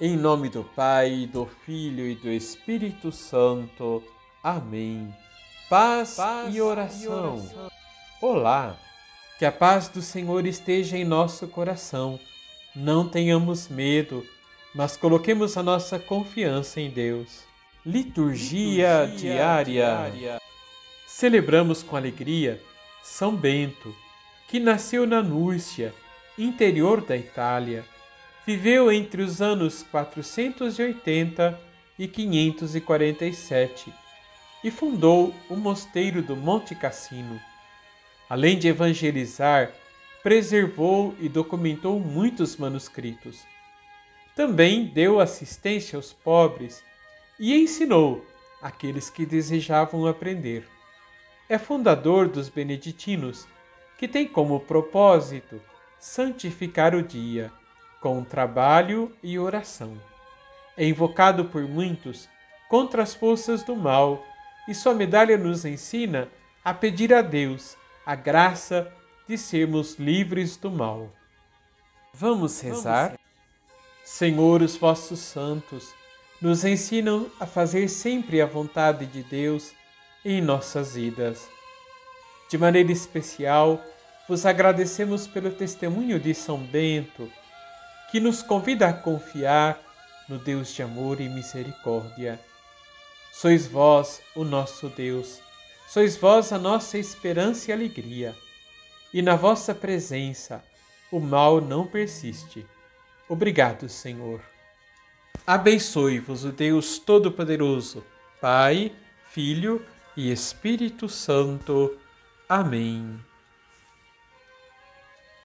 Em nome do Pai, do Filho e do Espírito Santo. Amém. Paz, paz e, oração. e oração. Olá, que a paz do Senhor esteja em nosso coração. Não tenhamos medo, mas coloquemos a nossa confiança em Deus. Liturgia, Liturgia diária. diária. Celebramos com alegria São Bento, que nasceu na Núrcia, interior da Itália viveu entre os anos 480 e 547 e fundou o mosteiro do Monte Cassino. Além de evangelizar, preservou e documentou muitos manuscritos. Também deu assistência aos pobres e ensinou aqueles que desejavam aprender. É fundador dos Beneditinos, que tem como propósito santificar o dia com trabalho e oração. É invocado por muitos contra as forças do mal e sua medalha nos ensina a pedir a Deus a graça de sermos livres do mal. Vamos rezar? Vamos. Senhor, os vossos santos nos ensinam a fazer sempre a vontade de Deus em nossas vidas. De maneira especial, vos agradecemos pelo testemunho de São Bento que nos convida a confiar no Deus de amor e misericórdia. Sois vós o nosso Deus, sois vós a nossa esperança e alegria, e na vossa presença o mal não persiste. Obrigado, Senhor. Abençoe-vos o Deus Todo-Poderoso, Pai, Filho e Espírito Santo. Amém.